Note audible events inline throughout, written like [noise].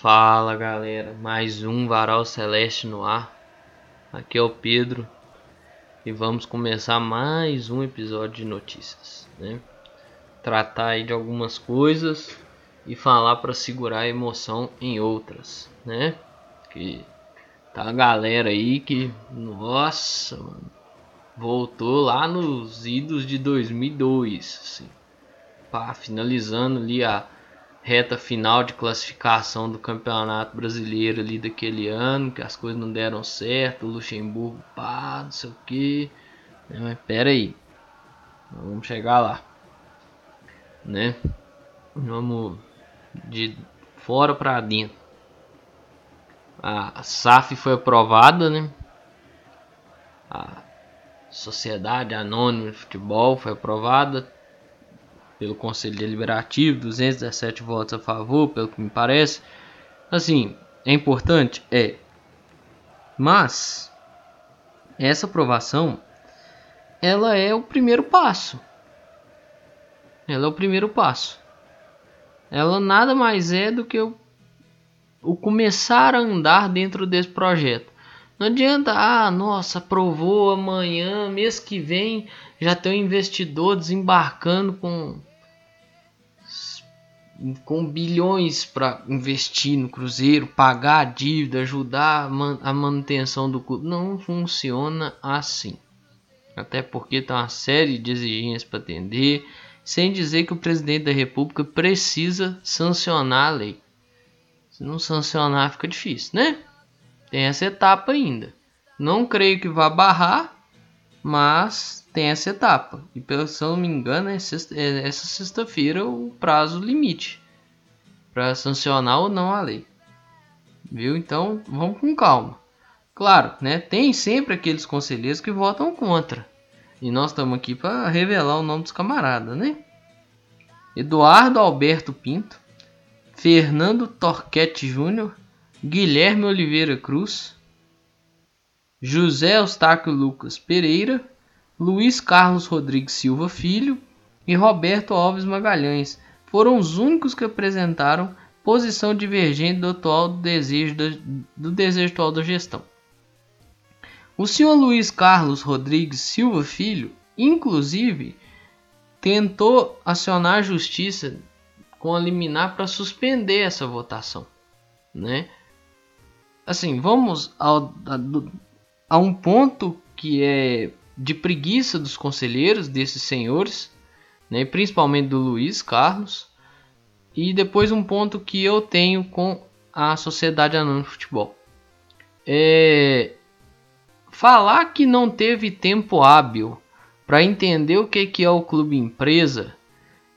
Fala galera, mais um Varal Celeste no ar. Aqui é o Pedro e vamos começar mais um episódio de notícias, né? Tratar aí de algumas coisas e falar para segurar a emoção em outras, né? Que tá a galera aí que, nossa, mano, voltou lá nos idos de 2002, assim. Pá, finalizando ali a reta final de classificação do Campeonato Brasileiro ali daquele ano, que as coisas não deram certo, o Luxemburgo, pá, não sei o que. Mas pera aí, vamos chegar lá, né? Vamos de fora para dentro. A SAF foi aprovada, né? A Sociedade Anônima de Futebol foi aprovada pelo Conselho Deliberativo, 217 votos a favor, pelo que me parece. Assim, é importante? É. Mas essa aprovação ela é o primeiro passo. Ela é o primeiro passo. Ela nada mais é do que o, o começar a andar dentro desse projeto. Não adianta, ah, nossa, aprovou amanhã, mês que vem já tem um investidor desembarcando com com bilhões para investir no Cruzeiro, pagar a dívida, ajudar a manutenção do clube. Não funciona assim. Até porque tem uma série de exigências para atender, sem dizer que o presidente da República precisa sancionar a lei. Se não sancionar, fica difícil, né? Tem essa etapa ainda. Não creio que vá barrar, mas tem essa etapa. E pelo se eu não me engano, é, sexta, é essa sexta-feira o prazo limite para sancionar ou não a lei. Viu? Então vamos com calma. Claro, né? Tem sempre aqueles conselheiros que votam contra. E nós estamos aqui para revelar o nome dos camaradas, né? Eduardo Alberto Pinto, Fernando Torquete Júnior, Guilherme Oliveira Cruz, José Eustáquio Lucas Pereira, Luiz Carlos Rodrigues Silva Filho e Roberto Alves Magalhães foram os únicos que apresentaram posição divergente do atual desejo do desejo atual da gestão. O senhor Luiz Carlos Rodrigues Silva Filho, inclusive, tentou acionar a justiça com a liminar para suspender essa votação, né? Assim, vamos ao, a, a um ponto que é de preguiça dos conselheiros, desses senhores, né, principalmente do Luiz Carlos, e depois um ponto que eu tenho com a Sociedade Anônima de Futebol. É, falar que não teve tempo hábil para entender o que, que é o clube empresa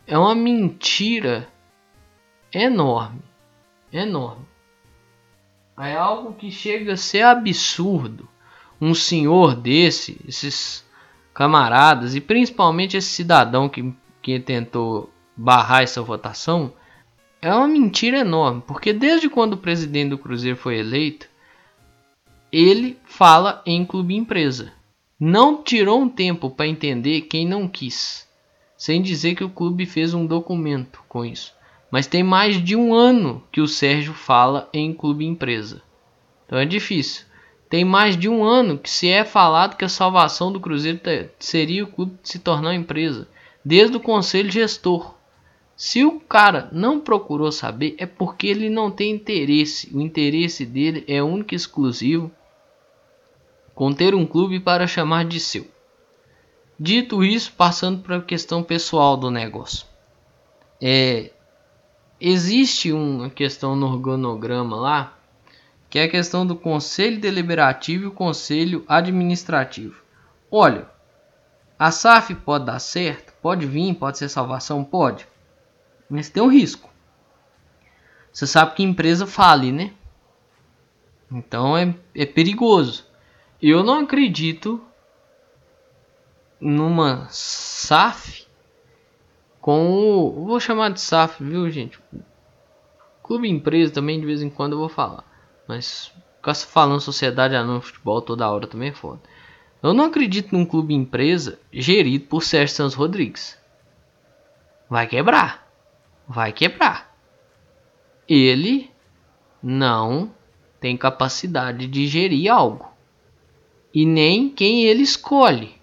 é uma mentira enorme, enorme. É algo que chega a ser absurdo um senhor desse, esses camaradas e principalmente esse cidadão que, que tentou barrar essa votação, é uma mentira enorme, porque desde quando o presidente do Cruzeiro foi eleito, ele fala em clube empresa. Não tirou um tempo para entender quem não quis, sem dizer que o clube fez um documento com isso. Mas tem mais de um ano que o Sérgio fala em clube empresa. Então é difícil. Tem mais de um ano que se é falado que a salvação do Cruzeiro seria o clube se tornar empresa, desde o conselho gestor. Se o cara não procurou saber, é porque ele não tem interesse. O interesse dele é único e exclusivo com ter um clube para chamar de seu. Dito isso, passando para a questão pessoal do negócio. É, existe uma questão no organograma lá que é a questão do conselho deliberativo e o conselho administrativo. Olha, a SAF pode dar certo, pode vir, pode ser salvação, pode, mas tem um risco. Você sabe que empresa fale, né? Então é, é perigoso. Eu não acredito numa SAF com o. Vou chamar de SAF, viu, gente? Clube empresa também de vez em quando eu vou falar. Mas ficar falando sociedade anônima futebol toda hora também é foda. Eu não acredito num clube empresa gerido por Sérgio Santos Rodrigues. Vai quebrar. Vai quebrar. Ele não tem capacidade de gerir algo. E nem quem ele escolhe.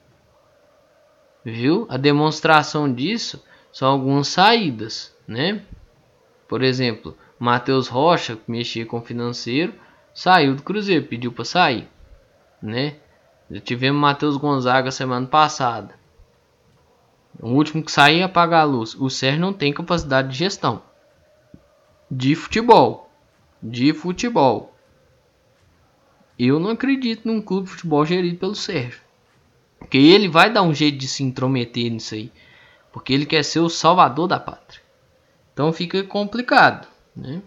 Viu? A demonstração disso são algumas saídas, né? Por exemplo, Matheus Rocha, que mexia com financeiro, saiu do Cruzeiro, pediu para sair, né? Já tivemos Matheus Gonzaga semana passada. O último que sair apagar a luz. O Sérgio não tem capacidade de gestão de futebol, de futebol. Eu não acredito num clube de futebol gerido pelo Sérgio. Porque ele vai dar um jeito de se intrometer nisso aí. Porque ele quer ser o salvador da pátria. Então fica complicado, né?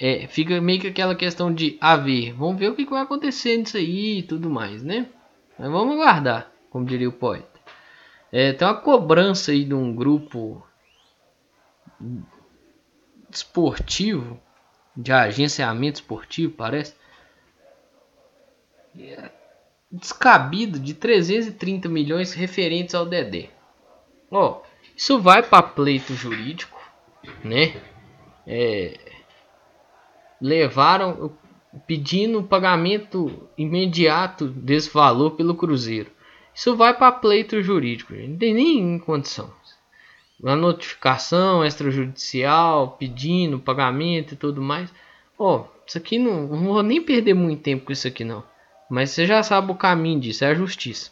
É, fica meio que aquela questão de haver. Vamos ver o que vai acontecer nisso aí e tudo mais, né? Mas vamos aguardar, como diria o poeta. É, tem uma cobrança aí de um grupo esportivo, de agenciamento esportivo, parece. É descabido de 330 milhões referentes ao Dedé. Ó, isso vai para pleito jurídico, né? É, levaram pedindo pagamento imediato desse valor pelo Cruzeiro. Isso vai para pleito jurídico, não tem nem condição. A notificação extrajudicial, pedindo pagamento e tudo mais. Ó, oh, isso aqui não, não vou nem perder muito tempo com isso aqui não. Mas você já sabe o caminho disso, é a justiça.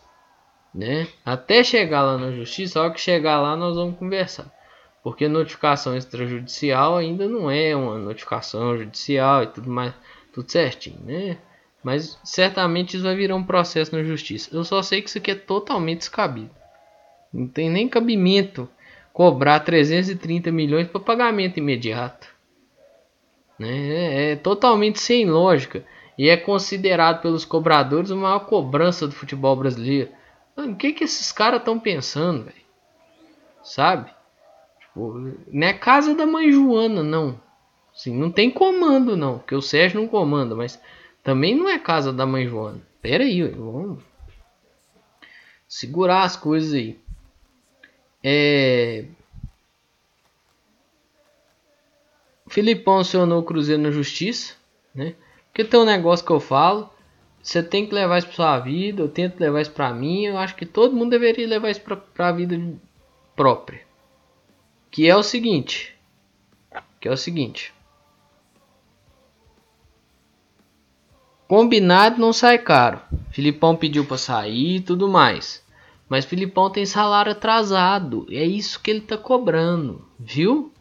Né? Até chegar lá na justiça, só que chegar lá nós vamos conversar. Porque notificação extrajudicial ainda não é uma notificação judicial e tudo mais, tudo certinho, né? Mas certamente isso vai virar um processo na justiça. Eu só sei que isso aqui é totalmente descabido. Não tem nem cabimento cobrar 330 milhões para pagamento imediato. Né? É, é totalmente sem lógica e é considerado pelos cobradores a maior cobrança do futebol brasileiro. Mano, o que que esses caras estão pensando, velho? Sabe? Não é casa da mãe Joana, não. Assim, não tem comando, não. Porque o Sérgio não comanda, mas também não é casa da mãe Joana. Pera aí, vamos segurar as coisas aí. É... Filipão acionou o Cruzeiro na justiça, né? Porque tem um negócio que eu falo, você tem que levar isso para sua vida, eu tento levar isso para mim, eu acho que todo mundo deveria levar isso para a vida própria. Que é o seguinte, que é o seguinte. Combinado não sai caro. Filipão pediu para sair e tudo mais. Mas Filipão tem salário atrasado. É isso que ele tá cobrando, viu?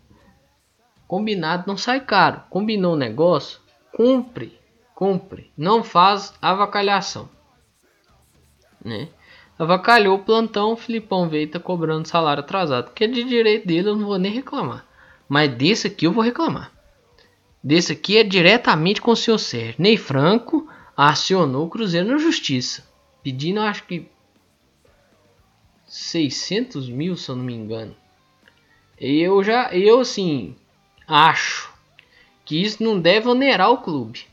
Combinado não sai caro. Combinou o negócio? Cumpre cumpre, não faz avacalhação. Né? Avacalhou o plantão, o Filipão veio tá cobrando salário atrasado, que é de direito dele, eu não vou nem reclamar. Mas desse aqui eu vou reclamar. Desse aqui é diretamente com o senhor Sérgio. Ney Franco acionou o Cruzeiro na justiça, pedindo, acho que 600 mil, se eu não me engano. Eu já, eu assim, acho que isso não deve onerar o clube.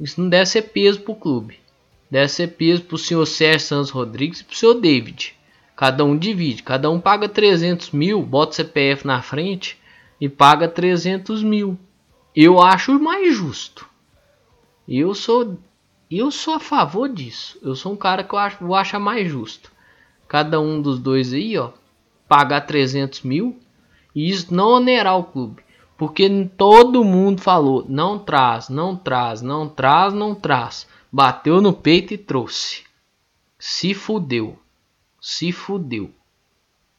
Isso não deve ser peso para o clube. Deve ser peso para o senhor Sérgio Santos Rodrigues e para o senhor David. Cada um divide. Cada um paga 300 mil, bota o CPF na frente e paga 300 mil. Eu acho mais justo. Eu sou, eu sou a favor disso. Eu sou um cara que eu acho, eu acho mais justo. Cada um dos dois aí, ó, pagar 300 mil e isso não onerar o clube. Porque todo mundo falou: não traz, não traz, não traz, não traz. Bateu no peito e trouxe. Se fudeu. Se fudeu.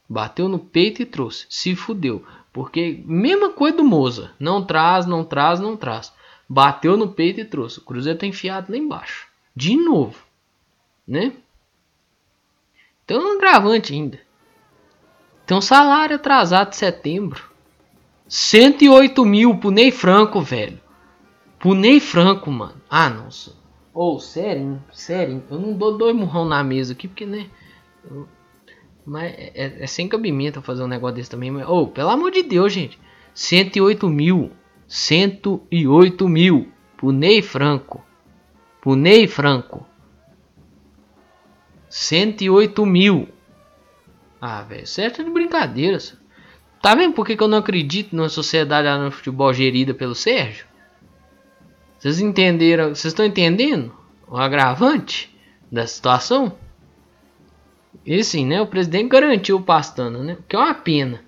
Bateu no peito e trouxe. Se fudeu. Porque, mesma coisa do Moza. Não traz, não traz, não traz. Bateu no peito e trouxe. O Cruzeiro tá enfiado lá embaixo. De novo. Né? Tem um agravante ainda. Um salário atrasado de setembro. 108 mil pro Ney Franco, velho. Pro Ney Franco, mano. Ah, nossa. Ô, oh, sério, sério. Eu não dou dois murrão na mesa aqui, porque, né? Mas é, é, é, sem cabimento fazer um negócio desse também. Mas, oh, pelo amor de Deus, gente. 108 mil. 108 mil. Pro Ney Franco. Pro Ney Franco. 108 mil. Ah, velho. Certo é de brincadeira. Tá vendo por que, que eu não acredito numa sociedade no futebol gerida pelo Sérgio? Vocês entenderam? Vocês estão entendendo o agravante da situação? E sim, né? O presidente garantiu o Pastana, né? Que é uma pena.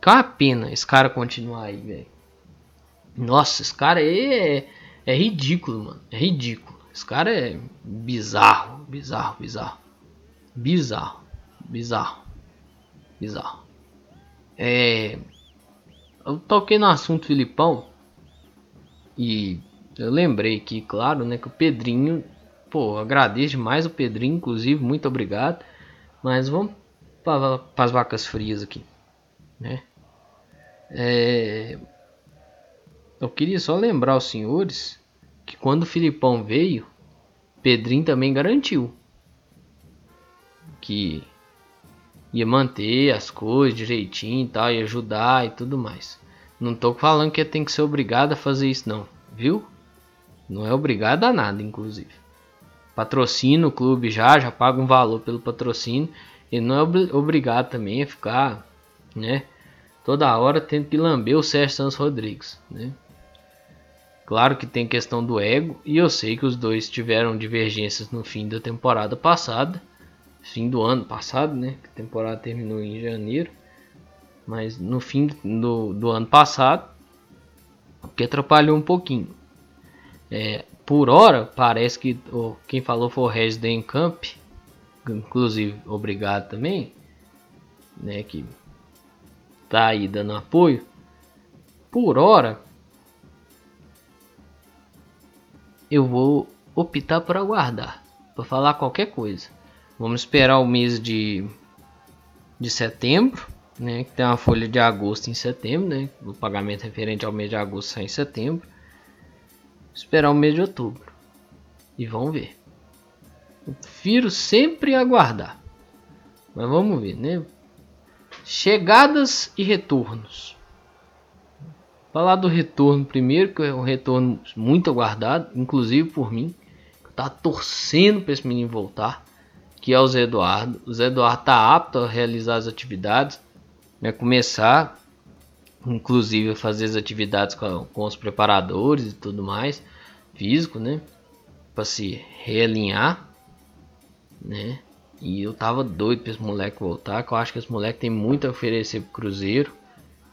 Que é uma pena esse cara continuar aí, velho. Nossa, esse cara aí é, é ridículo, mano. É ridículo. Esse cara é bizarro, bizarro, bizarro. Bizarro, bizarro, bizarro. É. Eu toquei no assunto Filipão. E eu lembrei que, claro, né, que o Pedrinho, pô, agradeço demais o Pedrinho, inclusive, muito obrigado. Mas vamos para as vacas frias aqui, né? É, eu queria só lembrar os senhores que quando o Filipão veio, Pedrinho também garantiu que ia manter as coisas direitinho e tal, ia ajudar e tudo mais. Não tô falando que tem que ser obrigado a fazer isso não, viu? Não é obrigado a nada, inclusive. Patrocina o clube já, já paga um valor pelo patrocínio. E não é obrigado também a ficar, né? Toda hora tendo que lamber o Sérgio Santos Rodrigues, né? Claro que tem questão do ego, e eu sei que os dois tiveram divergências no fim da temporada passada, fim do ano passado, né? A temporada terminou em janeiro, mas no fim do, do ano passado, que atrapalhou um pouquinho. É, por hora, parece que oh, quem falou foi o Regis Camp, inclusive obrigado também, né, que tá aí dando apoio. Por hora, eu vou optar por aguardar, para falar qualquer coisa. Vamos esperar o mês de, de setembro, né, que tem uma folha de agosto em setembro, né, o pagamento referente ao mês de agosto sai em setembro esperar o mês de outubro. E vamos ver. Eu prefiro sempre aguardar. Mas vamos ver, né? Chegadas e retornos. Falar do retorno primeiro, que é um retorno muito aguardado, inclusive por mim. Tá torcendo para esse menino voltar, que é o Zé Eduardo. O Zé Eduardo tá apto a realizar as atividades, né? Começar inclusive fazer as atividades com, com os preparadores e tudo mais, físico, né? Para se realinhar, né? E eu tava doido para esse moleque voltar, que eu acho que esse moleque tem muito a oferecer pro Cruzeiro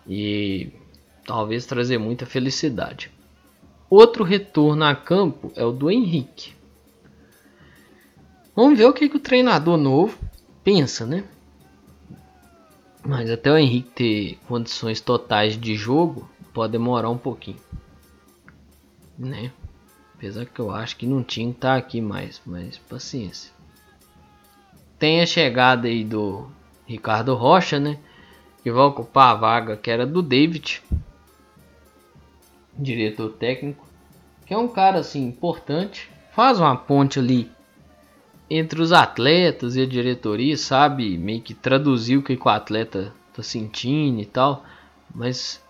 e talvez trazer muita felicidade. Outro retorno a campo é o do Henrique. Vamos ver o que, que o treinador novo pensa, né? Mas até o Henrique ter condições totais de jogo, pode demorar um pouquinho. Né? Apesar que eu acho que não tinha que estar tá aqui mais, mas paciência. Tem a chegada aí do Ricardo Rocha, né? Que vai ocupar a vaga que era do David, diretor técnico, que é um cara assim importante, faz uma ponte ali entre os atletas e a diretoria, sabe? Meio que traduzir o que, o atleta tá sentindo e tal. Mas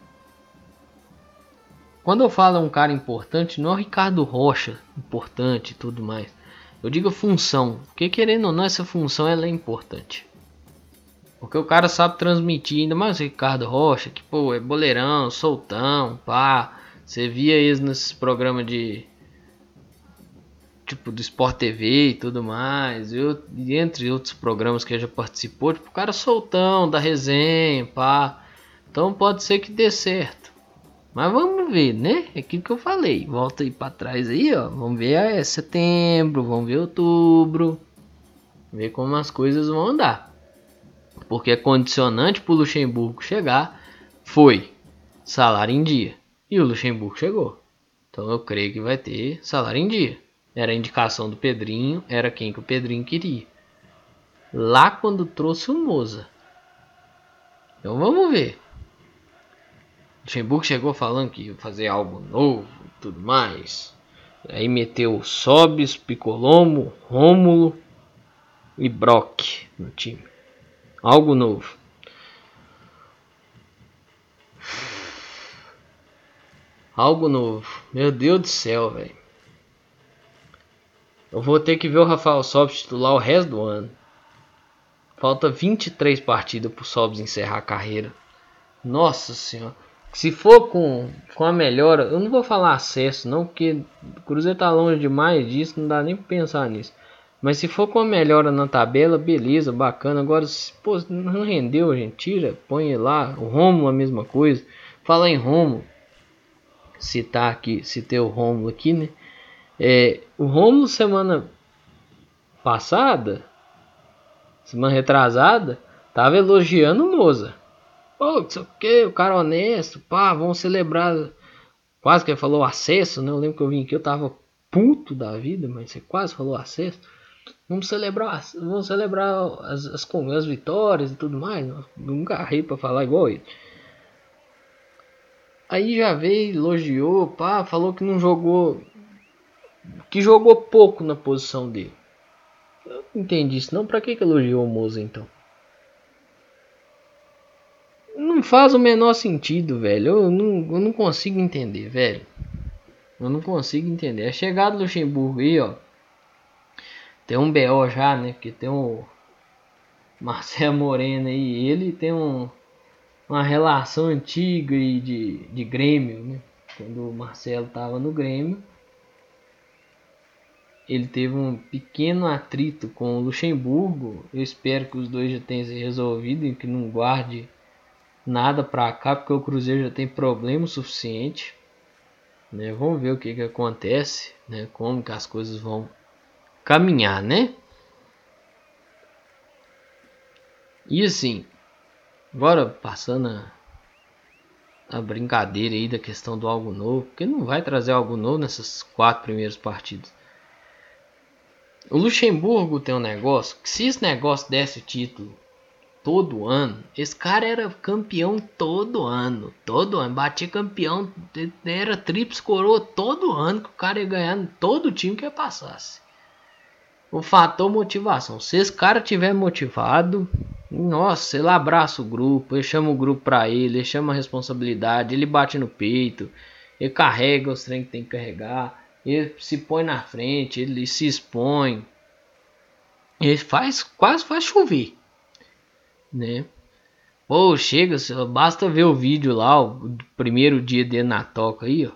quando eu falo um cara importante, não é o Ricardo Rocha importante e tudo mais. Eu digo função, porque querendo ou não, essa função ela é importante. Porque o cara sabe transmitir, ainda mais o Ricardo Rocha, que pô, é boleirão, soltão, pá. Você via eles nesses programas de tipo do Sport TV e tudo mais, eu, entre outros programas que já participou, tipo, o cara soltão da resenha, pá. Então pode ser que dê certo. Mas vamos ver, né? É aquilo que eu falei. Volta aí para trás aí, ó. Vamos ver é setembro, vamos ver outubro. Ver como as coisas vão andar. Porque a condicionante para o Luxemburgo chegar foi salário em dia. E o Luxemburgo chegou. Então eu creio que vai ter salário em dia. Era a indicação do Pedrinho, era quem que o Pedrinho queria. Lá quando trouxe o Moza. Então vamos ver. O Luxemburgo chegou falando que ia fazer algo novo e tudo mais. Aí meteu Sobis, Picolomo, Rômulo e Brock no time. Algo novo. Algo novo. Meu Deus do céu, velho. Eu vou ter que ver o Rafael Sobis titular o resto do ano. Falta 23 partidas pro Sobis encerrar a carreira. Nossa senhora. se for com, com a melhora, eu não vou falar acesso não, porque o Cruzeiro tá longe demais disso, não dá nem pra pensar nisso. Mas se for com a melhora na tabela, beleza, bacana. Agora, se pô, não rendeu, gente, tira, põe lá. O Romulo a mesma coisa. Fala em Romulo, citar aqui, citei o Romulo aqui, né? É, o Romulo semana passada, semana retrasada, tava elogiando o Moza. Pô, oh, sei o que, o cara honesto, pá, vamos celebrar. Quase que ele falou acesso, né? Eu lembro que eu vim aqui, eu tava puto da vida, mas você quase falou acesso. Vamos celebrar, vamos celebrar as, as, as vitórias e tudo mais. Eu nunca arrei pra falar igual ele. Aí já veio, elogiou, pá, falou que não jogou. Que jogou pouco na posição dele. Eu não entendi isso não. Pra que, que elogiou o Moza então? Não faz o menor sentido, velho. Eu não, eu não consigo entender, velho. Eu não consigo entender. A chegada do Luxemburgo aí, ó. Tem um BO já, né? Porque tem o Marcelo Moreno aí. Ele tem um, uma relação antiga e de, de Grêmio, né? Quando o Marcelo tava no Grêmio. Ele teve um pequeno atrito com o Luxemburgo. Eu espero que os dois já tenham se resolvido e que não guarde nada para cá, porque o Cruzeiro já tem problema suficiente. Né? Vamos ver o que, que acontece, né? como que as coisas vão caminhar, né? E assim, agora passando a, a brincadeira aí da questão do algo novo, porque não vai trazer algo novo nessas quatro primeiras partidas. O Luxemburgo tem um negócio que se esse negócio desse título todo ano. Esse cara era campeão todo ano. Todo ano. Batia campeão. Era trips coroa todo ano que o cara ia ganhar todo time que passasse. O fator motivação. Se esse cara tiver motivado, nossa, ele abraça o grupo, ele chama o grupo pra ele, ele chama a responsabilidade, ele bate no peito, ele carrega os trem que tem que carregar, ele se põe na frente, ele se expõe. Ele faz, quase faz chover né? Pô, chega, basta ver o vídeo lá, o primeiro dia dele na toca aí, ó.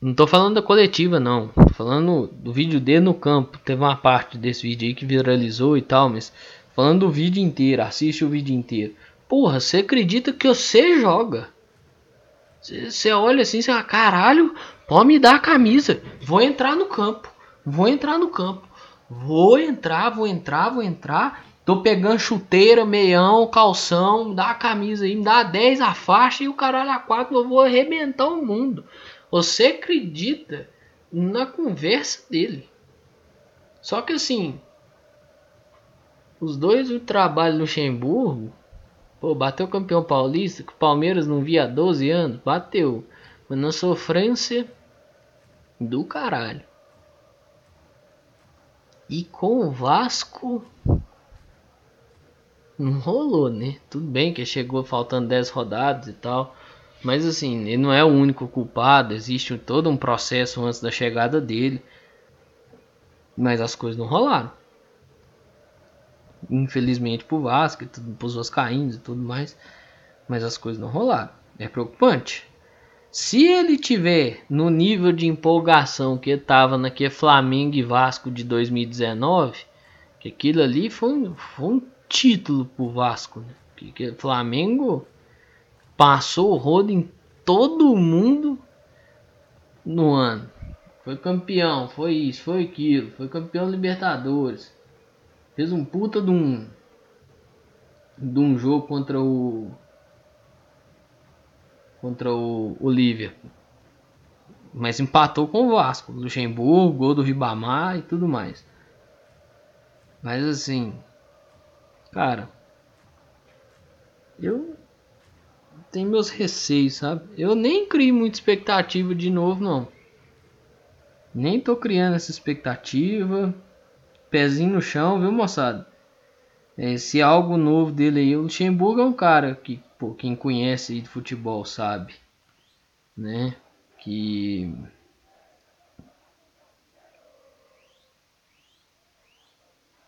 Não tô falando da coletiva, não. Tô falando do vídeo dele no campo. Teve uma parte desse vídeo aí que viralizou e tal, mas falando do vídeo inteiro, assiste o vídeo inteiro. Porra, você acredita que você joga? Você olha assim, você fala, caralho, pode me dar a camisa. Vou entrar no campo. Vou entrar no campo. Vou entrar, vou entrar, vou entrar. Tô pegando chuteira, meião, calção, dá a camisa aí, me dá 10 a faixa e o caralho a 4 eu vou arrebentar o mundo. Você acredita na conversa dele. Só que assim, os dois o trabalho no Luxemburgo, pô, bateu campeão paulista, que o Palmeiras não via há 12 anos, bateu. Mas na sofrência do caralho. E com o Vasco não rolou, né? Tudo bem que chegou faltando 10 rodadas e tal. Mas assim, ele não é o único culpado, existe todo um processo antes da chegada dele. Mas as coisas não rolaram. Infelizmente pro Vasco, pros Vascaínos e tudo mais. Mas as coisas não rolaram. É preocupante. Se ele tiver no nível de empolgação que ele tava naquele Flamengo e Vasco de 2019, que aquilo ali foi, foi um título pro Vasco, né? O Flamengo passou o rodo em todo mundo no ano. Foi campeão, foi isso, foi aquilo, foi campeão Libertadores. Fez um puta de um de um jogo contra o contra o, o Liverpool. Mas empatou com o Vasco, Luxemburgo, gol do Ribamar e tudo mais. Mas assim, Cara, eu tenho meus receios, sabe? Eu nem crio muita expectativa de novo, não. Nem tô criando essa expectativa. Pezinho no chão, viu, moçada? É, se é algo novo dele aí, o Luxemburgo é um cara que, pô, quem conhece de futebol sabe, né? Que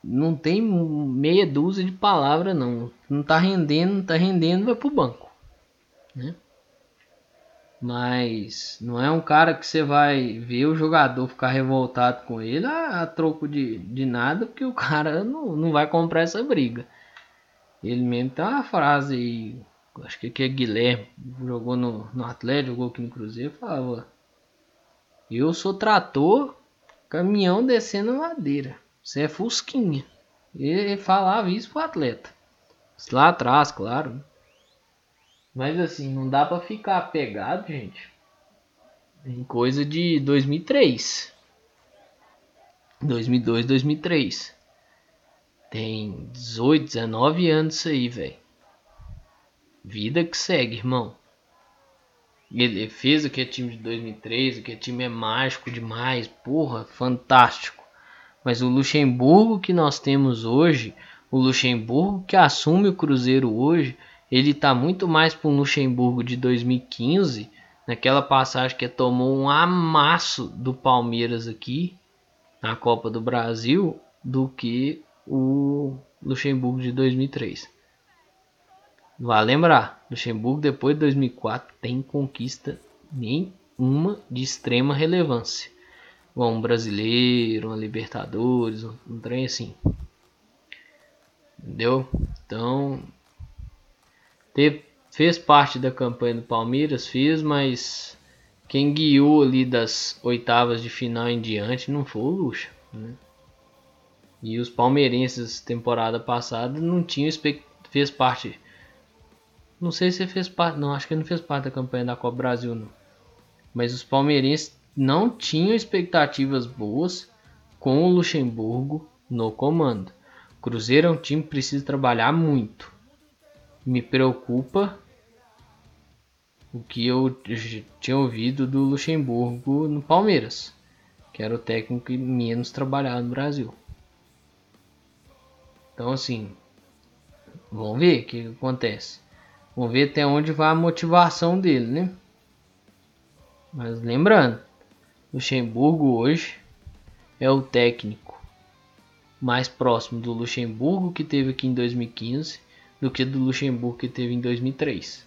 não tem meia dúzia de palavras não. Não tá rendendo, não tá rendendo, vai pro banco. Né? Mas não é um cara que você vai ver o jogador ficar revoltado com ele a, a troco de, de nada, porque o [laughs] cara não, não vai comprar essa briga. Ele mesmo tem uma frase aí, acho que aqui é Guilherme, jogou no, no Atlético, jogou aqui no Cruzeiro, falava: Eu sou trator, caminhão descendo madeira. Você é Fusquinha. Ele falava isso pro atleta. Lá atrás, claro. Mas assim, não dá para ficar apegado, gente. Em coisa de 2003. 2002, 2003. Tem 18, 19 anos isso aí, velho. Vida que segue, irmão. Ele fez o que é time de 2003, o que é time é mágico demais, porra, fantástico. Mas o Luxemburgo que nós temos hoje, o Luxemburgo que assume o Cruzeiro hoje, ele está muito mais para o Luxemburgo de 2015, naquela passagem que tomou um amasso do Palmeiras aqui na Copa do Brasil, do que o Luxemburgo de 2003. Vale lembrar, Luxemburgo depois de 2004 tem conquista nenhuma de extrema relevância. Um brasileiro, uma Libertadores, um trem assim. Entendeu? Então, Teve, fez parte da campanha do Palmeiras, fez, mas quem guiou ali das oitavas de final em diante não foi o Lucha. Né? E os palmeirenses temporada passada não tinham fez parte. Não sei se fez parte, não, acho que não fez parte da campanha da Copa Brasil não. Mas os palmeirenses não tinham expectativas boas com o Luxemburgo no comando. Cruzeiro é um time que precisa trabalhar muito me preocupa o que eu tinha ouvido do Luxemburgo no Palmeiras, que era o técnico menos trabalhava no Brasil. Então assim, vamos ver o que acontece. Vamos ver até onde vai a motivação dele, né? Mas lembrando, Luxemburgo hoje é o técnico mais próximo do Luxemburgo que teve aqui em 2015 do que do Luxemburgo que teve em 2003.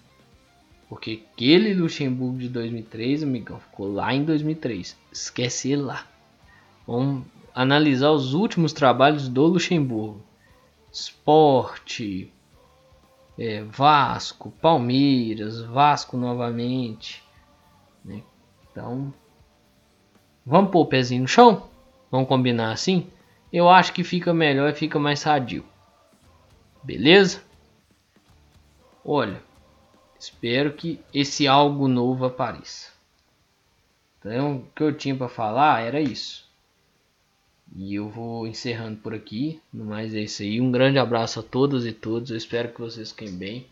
Porque aquele Luxemburgo de 2003, amigão, ficou lá em 2003. Esquece ele lá. Vamos analisar os últimos trabalhos do Luxemburgo. Esporte, é, Vasco, Palmeiras, Vasco novamente. Né? Então, vamos pôr o pezinho no chão? Vamos combinar assim? Eu acho que fica melhor e fica mais sadio. Beleza? Olha, espero que esse algo novo apareça. Então, o que eu tinha para falar era isso. E eu vou encerrando por aqui. No mais é isso aí. Um grande abraço a todas e todos. Eu espero que vocês fiquem bem.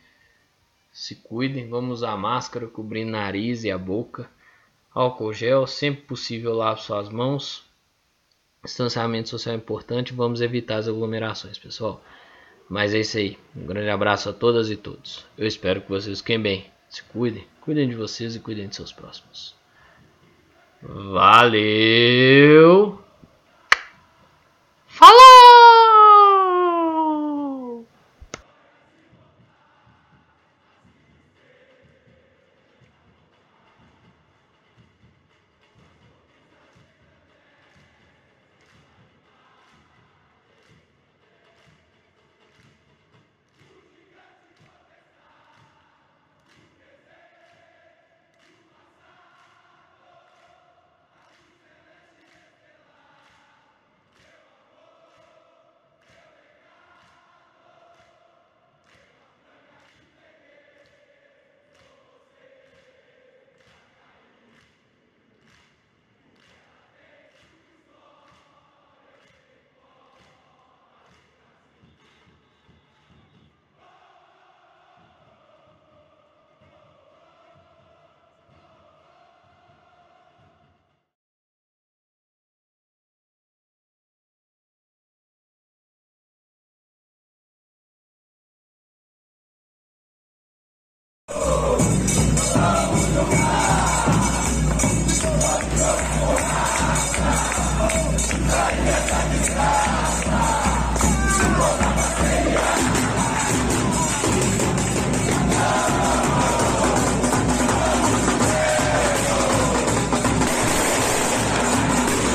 Se cuidem. Vamos usar máscara cobrindo nariz e a boca. Álcool gel. Sempre possível lave suas mãos. Distanciamento social é importante. Vamos evitar as aglomerações, pessoal. Mas é isso aí. Um grande abraço a todas e todos. Eu espero que vocês fiquem bem. Se cuidem. Cuidem de vocês e cuidem de seus próximos. Valeu!